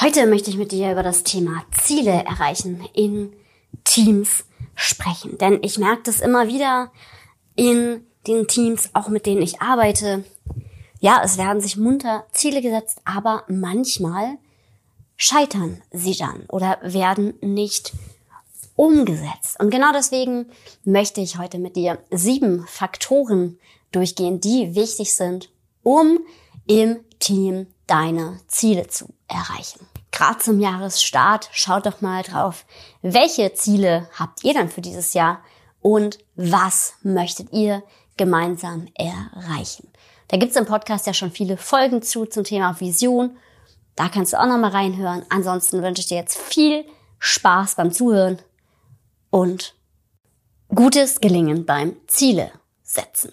Heute möchte ich mit dir über das Thema Ziele erreichen in Teams sprechen. Denn ich merke das immer wieder in den Teams, auch mit denen ich arbeite. Ja, es werden sich munter Ziele gesetzt, aber manchmal scheitern sie dann oder werden nicht umgesetzt. Und genau deswegen möchte ich heute mit dir sieben Faktoren durchgehen, die wichtig sind, um im Team deine Ziele zu erreichen. Gerade zum Jahresstart schaut doch mal drauf, welche Ziele habt ihr dann für dieses Jahr und was möchtet ihr gemeinsam erreichen. Da gibt's im Podcast ja schon viele Folgen zu zum Thema Vision. Da kannst du auch noch mal reinhören. Ansonsten wünsche ich dir jetzt viel Spaß beim Zuhören und gutes Gelingen beim Ziele setzen.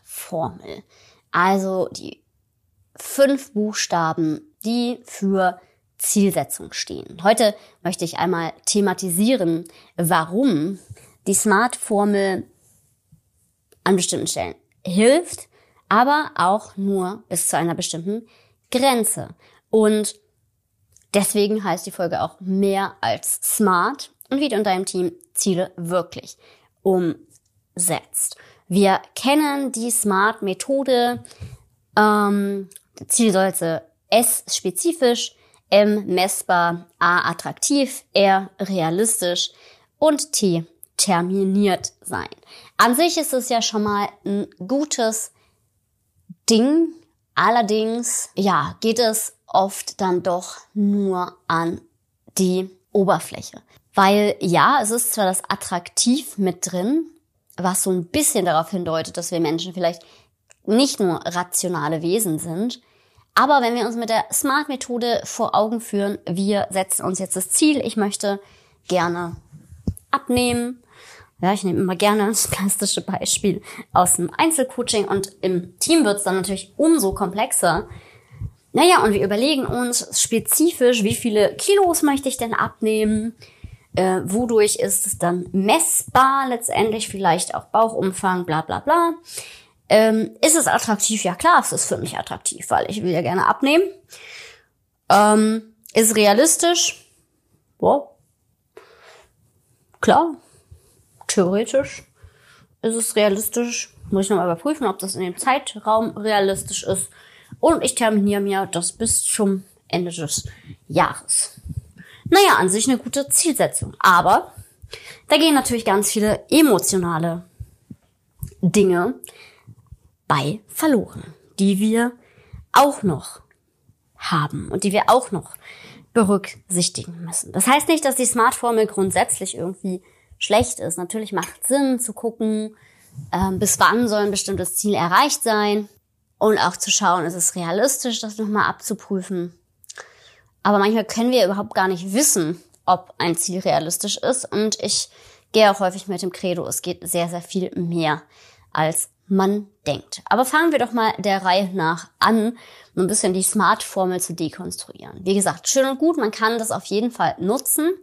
SMART-Formel. Also die fünf Buchstaben, die für Zielsetzung stehen. Heute möchte ich einmal thematisieren, warum die SMART-Formel an bestimmten Stellen hilft, aber auch nur bis zu einer bestimmten Grenze. Und deswegen heißt die Folge auch mehr als SMART und wie du in deinem Team Ziele wirklich umsetzt. Wir kennen die SMART-Methode. Ähm, Zielseite S spezifisch, M messbar, A attraktiv, R realistisch und T terminiert sein. An sich ist es ja schon mal ein gutes Ding. Allerdings, ja, geht es oft dann doch nur an die Oberfläche. Weil ja, es ist zwar das attraktiv mit drin, was so ein bisschen darauf hindeutet, dass wir Menschen vielleicht nicht nur rationale Wesen sind, aber wenn wir uns mit der Smart-Methode vor Augen führen, wir setzen uns jetzt das Ziel, ich möchte gerne abnehmen. Ja, ich nehme immer gerne das klassische Beispiel aus dem Einzelcoaching und im Team wird es dann natürlich umso komplexer. Naja, und wir überlegen uns spezifisch, wie viele Kilos möchte ich denn abnehmen? Äh, wodurch ist es dann messbar letztendlich, vielleicht auch Bauchumfang, bla bla bla. Ähm, ist es attraktiv? Ja klar, es ist für mich attraktiv, weil ich will ja gerne abnehmen. Ähm, ist realistisch? Boah. Klar, theoretisch ist es realistisch. Muss ich nochmal überprüfen, ob das in dem Zeitraum realistisch ist. Und ich terminiere mir das bis zum Ende des Jahres. Naja, an sich eine gute Zielsetzung. Aber da gehen natürlich ganz viele emotionale Dinge bei verloren, die wir auch noch haben und die wir auch noch berücksichtigen müssen. Das heißt nicht, dass die Smart-Formel grundsätzlich irgendwie schlecht ist. Natürlich macht Sinn zu gucken, ähm, bis wann soll ein bestimmtes Ziel erreicht sein und auch zu schauen, ist es realistisch, das nochmal abzuprüfen. Aber manchmal können wir überhaupt gar nicht wissen, ob ein Ziel realistisch ist. Und ich gehe auch häufig mit dem Credo, es geht sehr, sehr viel mehr als man denkt. Aber fangen wir doch mal der Reihe nach an, um ein bisschen die Smart-Formel zu dekonstruieren. Wie gesagt, schön und gut, man kann das auf jeden Fall nutzen.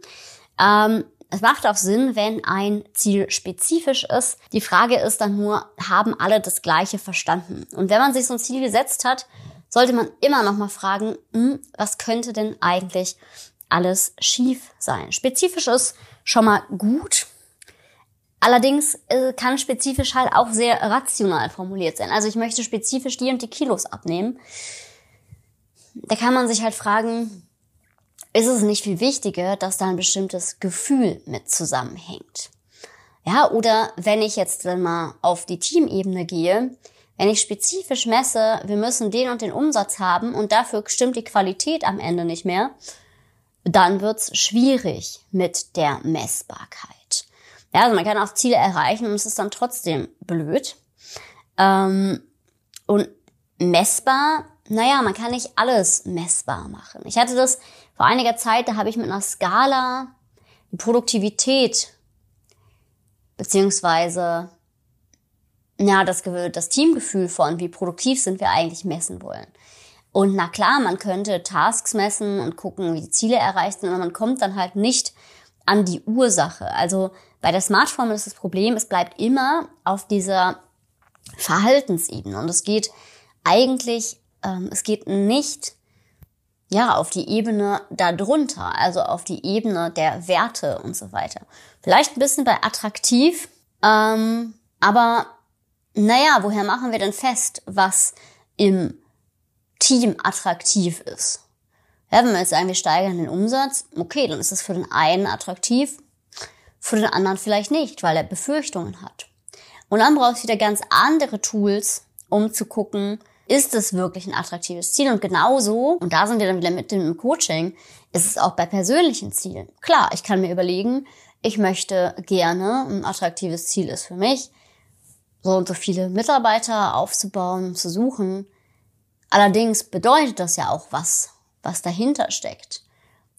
Ähm, es macht auch Sinn, wenn ein Ziel spezifisch ist. Die Frage ist dann nur, haben alle das Gleiche verstanden? Und wenn man sich so ein Ziel gesetzt hat, sollte man immer noch mal fragen, hm, was könnte denn eigentlich alles schief sein? Spezifisch ist schon mal gut, Allerdings äh, kann spezifisch halt auch sehr rational formuliert sein. Also ich möchte spezifisch die und die Kilos abnehmen. Da kann man sich halt fragen, ist es nicht viel wichtiger, dass da ein bestimmtes Gefühl mit zusammenhängt? Ja, oder wenn ich jetzt mal auf die Teamebene gehe, wenn ich spezifisch messe, wir müssen den und den Umsatz haben und dafür stimmt die Qualität am Ende nicht mehr, dann wird's schwierig mit der Messbarkeit. Ja, also man kann auch Ziele erreichen und es ist dann trotzdem blöd. Ähm, und messbar naja, man kann nicht alles messbar machen. Ich hatte das vor einiger Zeit, da habe ich mit einer Skala die Produktivität beziehungsweise ja, das, das Teamgefühl von, wie produktiv sind wir eigentlich messen wollen. Und na klar, man könnte Tasks messen und gucken, wie die Ziele erreicht sind, aber man kommt dann halt nicht an die Ursache. Also bei der Smartphone ist das Problem, es bleibt immer auf dieser Verhaltensebene und es geht eigentlich, ähm, es geht nicht ja auf die Ebene darunter, also auf die Ebene der Werte und so weiter. Vielleicht ein bisschen bei attraktiv, ähm, aber naja, woher machen wir denn fest, was im Team attraktiv ist? Ja, wenn wir jetzt sagen, wir steigern den Umsatz, okay, dann ist es für den einen attraktiv, für den anderen vielleicht nicht, weil er Befürchtungen hat. Und dann brauchst du wieder ganz andere Tools, um zu gucken, ist es wirklich ein attraktives Ziel? Und genauso, und da sind wir dann wieder mit dem Coaching, ist es auch bei persönlichen Zielen. Klar, ich kann mir überlegen, ich möchte gerne, ein attraktives Ziel ist für mich, so und so viele Mitarbeiter aufzubauen, zu suchen. Allerdings bedeutet das ja auch was, was dahinter steckt.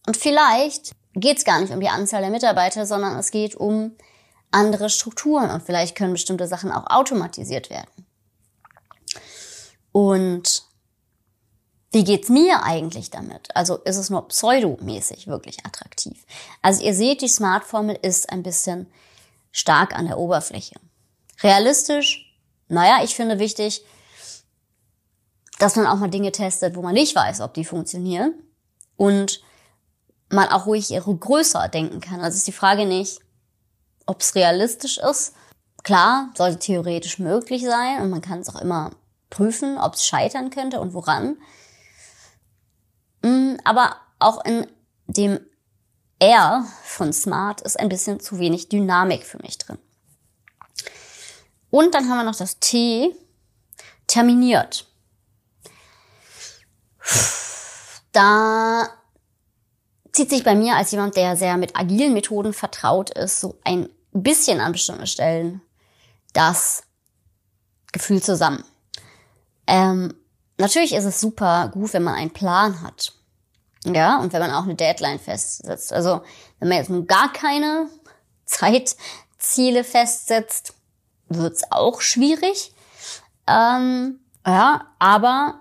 Und vielleicht geht es gar nicht um die Anzahl der Mitarbeiter, sondern es geht um andere Strukturen und vielleicht können bestimmte Sachen auch automatisiert werden. Und wie geht's mir eigentlich damit? Also ist es nur pseudomäßig wirklich attraktiv? Also ihr seht, die Smart-Formel ist ein bisschen stark an der Oberfläche. Realistisch, naja, ich finde wichtig, dass man auch mal Dinge testet, wo man nicht weiß, ob die funktionieren. Und man auch ruhig größer denken kann. Also ist die Frage nicht, ob es realistisch ist. Klar, sollte theoretisch möglich sein und man kann es auch immer prüfen, ob es scheitern könnte und woran. Mm, aber auch in dem R von Smart ist ein bisschen zu wenig Dynamik für mich drin. Und dann haben wir noch das T, terminiert. Da zieht sich bei mir als jemand, der sehr mit agilen Methoden vertraut ist, so ein bisschen an bestimmten Stellen das Gefühl zusammen. Ähm, natürlich ist es super gut, wenn man einen Plan hat. Ja, und wenn man auch eine Deadline festsetzt. Also, wenn man jetzt nun gar keine Zeitziele festsetzt, wird's auch schwierig. Ähm, ja, aber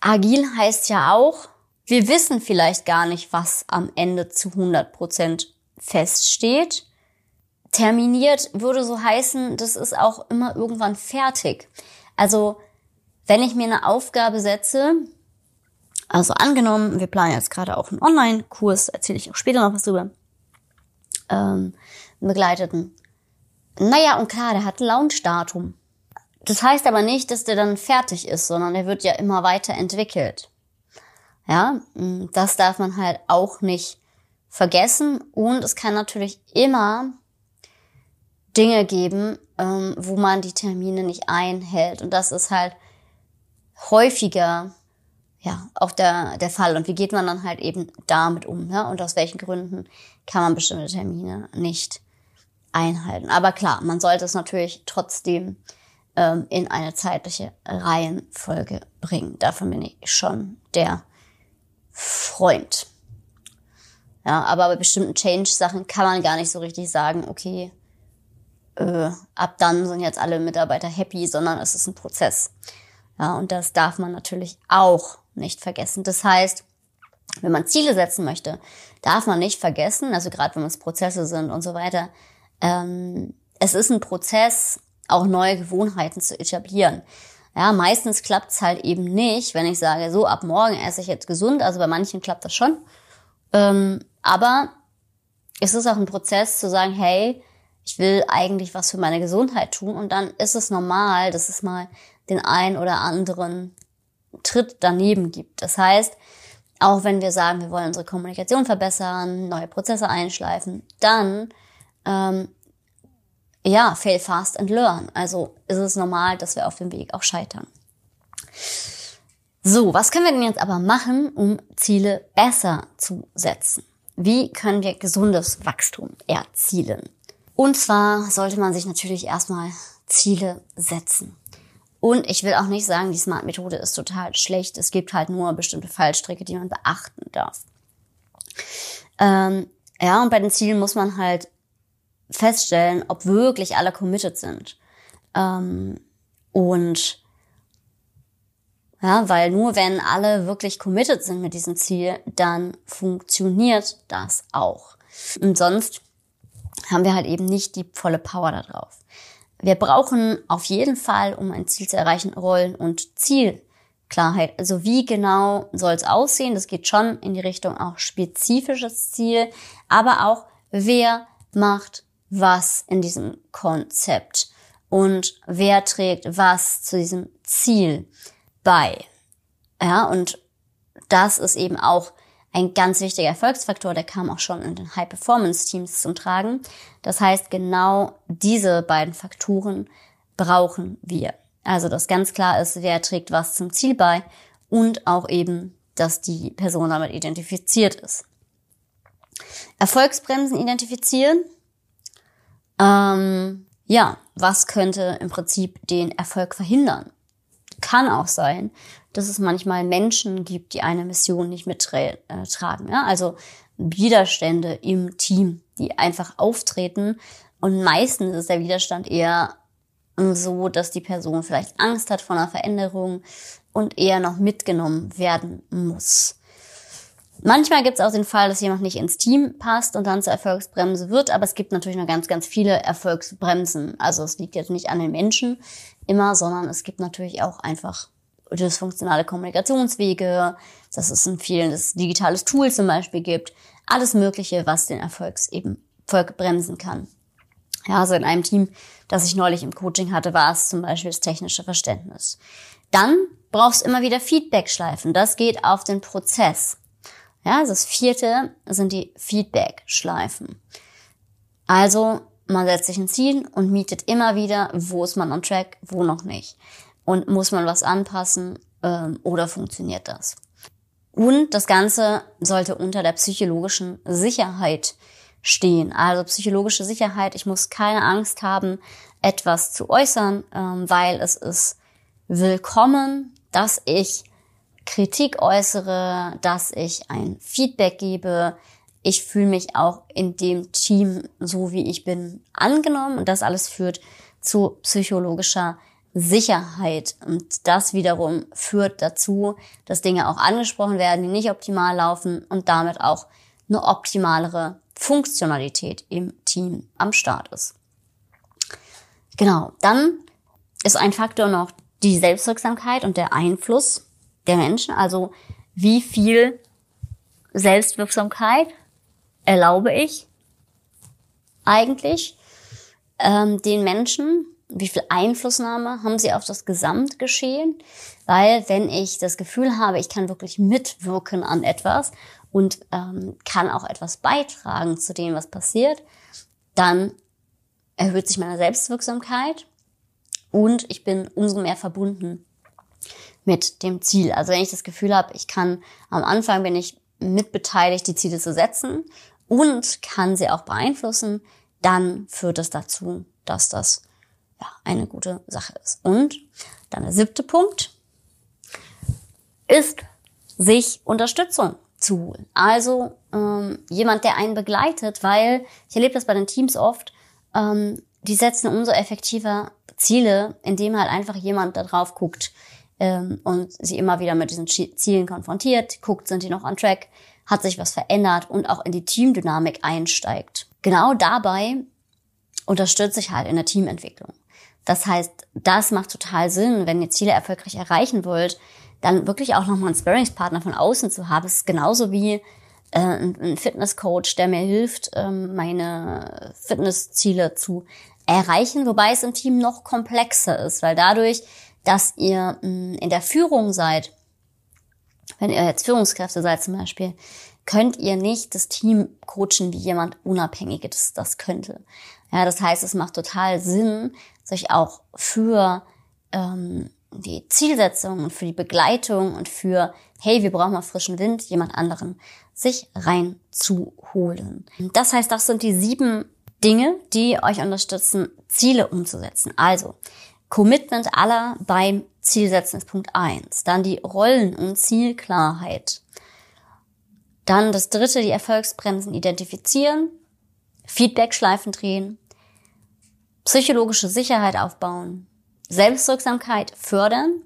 agil heißt ja auch, wir wissen vielleicht gar nicht, was am Ende zu 100 Prozent feststeht. Terminiert würde so heißen, das ist auch immer irgendwann fertig. Also, wenn ich mir eine Aufgabe setze, also angenommen, wir planen jetzt gerade auch einen Online-Kurs, erzähle ich auch später noch was drüber, ähm, begleiteten. Naja, und klar, der hat Launchdatum. Das heißt aber nicht, dass der dann fertig ist, sondern der wird ja immer weiter entwickelt. Ja, das darf man halt auch nicht vergessen. Und es kann natürlich immer Dinge geben, ähm, wo man die Termine nicht einhält. Und das ist halt häufiger ja auch der, der Fall. Und wie geht man dann halt eben damit um? Ja? Und aus welchen Gründen kann man bestimmte Termine nicht einhalten? Aber klar, man sollte es natürlich trotzdem ähm, in eine zeitliche Reihenfolge bringen. Davon bin ich schon der Freund. Ja, aber bei bestimmten Change-Sachen kann man gar nicht so richtig sagen, okay, äh, ab dann sind jetzt alle Mitarbeiter happy, sondern es ist ein Prozess. Ja, und das darf man natürlich auch nicht vergessen. Das heißt, wenn man Ziele setzen möchte, darf man nicht vergessen, also gerade wenn es Prozesse sind und so weiter, ähm, es ist ein Prozess, auch neue Gewohnheiten zu etablieren. Ja, meistens klappt es halt eben nicht, wenn ich sage, so ab morgen esse ich jetzt gesund. Also bei manchen klappt das schon. Ähm, aber es ist auch ein Prozess zu sagen, hey, ich will eigentlich was für meine Gesundheit tun. Und dann ist es normal, dass es mal den einen oder anderen Tritt daneben gibt. Das heißt, auch wenn wir sagen, wir wollen unsere Kommunikation verbessern, neue Prozesse einschleifen, dann ähm, ja, fail fast and learn. Also ist es normal, dass wir auf dem Weg auch scheitern. So, was können wir denn jetzt aber machen, um Ziele besser zu setzen? Wie können wir gesundes Wachstum erzielen? Und zwar sollte man sich natürlich erstmal Ziele setzen. Und ich will auch nicht sagen, die Smart-Methode ist total schlecht. Es gibt halt nur bestimmte Fallstricke, die man beachten darf. Ähm, ja, und bei den Zielen muss man halt feststellen, ob wirklich alle committed sind. Ähm, und ja, weil nur wenn alle wirklich committed sind mit diesem Ziel, dann funktioniert das auch. Und sonst haben wir halt eben nicht die volle Power da drauf. Wir brauchen auf jeden Fall, um ein Ziel zu erreichen, Rollen- und Zielklarheit. Also wie genau soll es aussehen? Das geht schon in die Richtung auch spezifisches Ziel, aber auch wer macht was in diesem Konzept und wer trägt was zu diesem Ziel bei. Ja, und das ist eben auch ein ganz wichtiger Erfolgsfaktor, der kam auch schon in den High-Performance-Teams zum Tragen. Das heißt, genau diese beiden Faktoren brauchen wir. Also, dass ganz klar ist, wer trägt was zum Ziel bei und auch eben, dass die Person damit identifiziert ist. Erfolgsbremsen identifizieren. Ähm, ja, was könnte im Prinzip den Erfolg verhindern? Kann auch sein, dass es manchmal Menschen gibt, die eine Mission nicht mittragen. Äh, ja? Also Widerstände im Team, die einfach auftreten. Und meistens ist der Widerstand eher so, dass die Person vielleicht Angst hat vor einer Veränderung und eher noch mitgenommen werden muss. Manchmal gibt es auch den Fall, dass jemand nicht ins Team passt und dann zur Erfolgsbremse wird, aber es gibt natürlich noch ganz, ganz viele Erfolgsbremsen. Also es liegt jetzt nicht an den Menschen immer, sondern es gibt natürlich auch einfach dysfunktionale Kommunikationswege, dass es ein fehlendes digitales Tool zum Beispiel gibt. Alles Mögliche, was den Erfolgs eben Erfolg bremsen kann. Ja, also in einem Team, das ich neulich im Coaching hatte, war es zum Beispiel das technische Verständnis. Dann brauchst du immer wieder Feedback-Schleifen. Das geht auf den Prozess. Ja, also das vierte sind die Feedback-Schleifen. Also man setzt sich ein Ziel und mietet immer wieder, wo ist man on track, wo noch nicht und muss man was anpassen ähm, oder funktioniert das? Und das Ganze sollte unter der psychologischen Sicherheit stehen. Also psychologische Sicherheit, ich muss keine Angst haben, etwas zu äußern, ähm, weil es ist willkommen, dass ich Kritik äußere, dass ich ein Feedback gebe. Ich fühle mich auch in dem Team so, wie ich bin, angenommen und das alles führt zu psychologischer Sicherheit. Und das wiederum führt dazu, dass Dinge auch angesprochen werden, die nicht optimal laufen und damit auch eine optimalere Funktionalität im Team am Start ist. Genau, dann ist ein Faktor noch die Selbstwirksamkeit und der Einfluss der Menschen. Also wie viel Selbstwirksamkeit erlaube ich eigentlich ähm, den Menschen wie viel Einflussnahme haben sie auf das Gesamtgeschehen? Weil wenn ich das Gefühl habe, ich kann wirklich mitwirken an etwas und ähm, kann auch etwas beitragen zu dem, was passiert, dann erhöht sich meine Selbstwirksamkeit und ich bin umso mehr verbunden mit dem Ziel. Also wenn ich das Gefühl habe, ich kann am Anfang bin ich mitbeteiligt, die Ziele zu setzen und kann sie auch beeinflussen, dann führt es dazu, dass das ja, eine gute Sache ist. Und dann der siebte Punkt ist, sich Unterstützung zu holen. Also ähm, jemand, der einen begleitet, weil ich erlebe das bei den Teams oft, ähm, die setzen umso effektiver Ziele, indem halt einfach jemand da drauf guckt ähm, und sie immer wieder mit diesen Zielen konfrontiert, guckt, sind die noch on track, hat sich was verändert und auch in die Teamdynamik einsteigt. Genau dabei unterstütze ich halt in der Teamentwicklung. Das heißt, das macht total Sinn, wenn ihr Ziele erfolgreich erreichen wollt, dann wirklich auch nochmal einen Sparringspartner von außen zu haben. Es ist genauso wie äh, ein Fitnesscoach, der mir hilft, ähm, meine Fitnessziele zu erreichen, wobei es im Team noch komplexer ist, weil dadurch, dass ihr mh, mm, in der Führung seid, wenn ihr jetzt Führungskräfte seid zum Beispiel, könnt ihr nicht das Team coachen, wie jemand Unabhängiges das könnte. Ja, das heißt, es macht total Sinn, sich auch für ähm, die Zielsetzung und für die Begleitung und für, hey, wir brauchen mal frischen Wind, jemand anderen, sich reinzuholen. Das heißt, das sind die sieben Dinge, die euch unterstützen, Ziele umzusetzen. Also, Commitment aller beim Zielsetzen ist Punkt eins. Dann die Rollen- und Zielklarheit. Dann das dritte, die Erfolgsbremsen identifizieren, Feedbackschleifen drehen, psychologische Sicherheit aufbauen, Selbstwirksamkeit fördern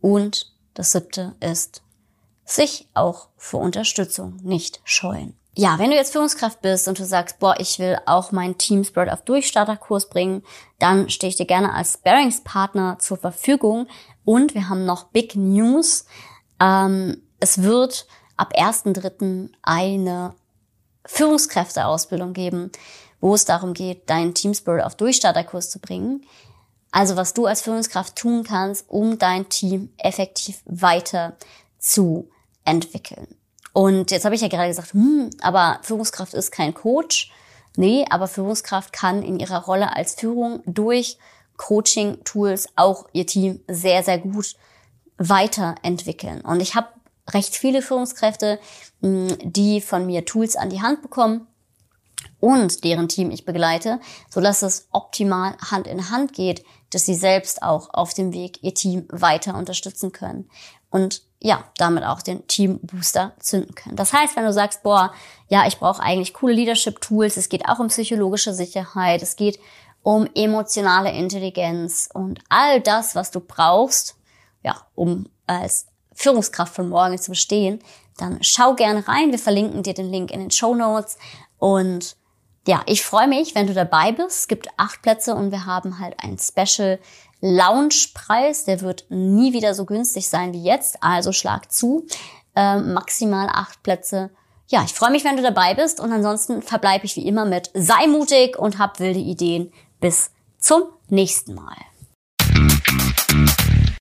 und das siebte ist, sich auch vor Unterstützung nicht scheuen. Ja, wenn du jetzt Führungskraft bist und du sagst, boah, ich will auch mein Team Spirit auf Durchstarterkurs bringen, dann stehe ich dir gerne als Sparringspartner zur Verfügung. Und wir haben noch Big News. Ähm, es wird ab 1.3. eine Führungskräfteausbildung geben, wo es darum geht, deinen Team Spirit auf Durchstarterkurs zu bringen. Also was du als Führungskraft tun kannst, um dein Team effektiv weiter zu entwickeln. Und jetzt habe ich ja gerade gesagt, hm, aber Führungskraft ist kein Coach. Nee, aber Führungskraft kann in ihrer Rolle als Führung durch Coaching-Tools auch ihr Team sehr, sehr gut weiterentwickeln. Und ich habe recht viele Führungskräfte, hm, die von mir Tools an die Hand bekommen und deren Team ich begleite, so dass es optimal Hand in Hand geht, dass sie selbst auch auf dem Weg ihr Team weiter unterstützen können. Und ja, damit auch den Team Booster zünden können. Das heißt, wenn du sagst, boah, ja, ich brauche eigentlich coole Leadership Tools, es geht auch um psychologische Sicherheit, es geht um emotionale Intelligenz und all das, was du brauchst, ja, um als Führungskraft von morgen zu bestehen, dann schau gerne rein. Wir verlinken dir den Link in den Show Notes und ja, ich freue mich, wenn du dabei bist. Es gibt acht Plätze und wir haben halt ein Special Lounge-Preis. Der wird nie wieder so günstig sein wie jetzt. Also schlag zu. Äh, maximal acht Plätze. Ja, ich freue mich, wenn du dabei bist. Und ansonsten verbleibe ich wie immer mit sei mutig und hab wilde Ideen. Bis zum nächsten Mal.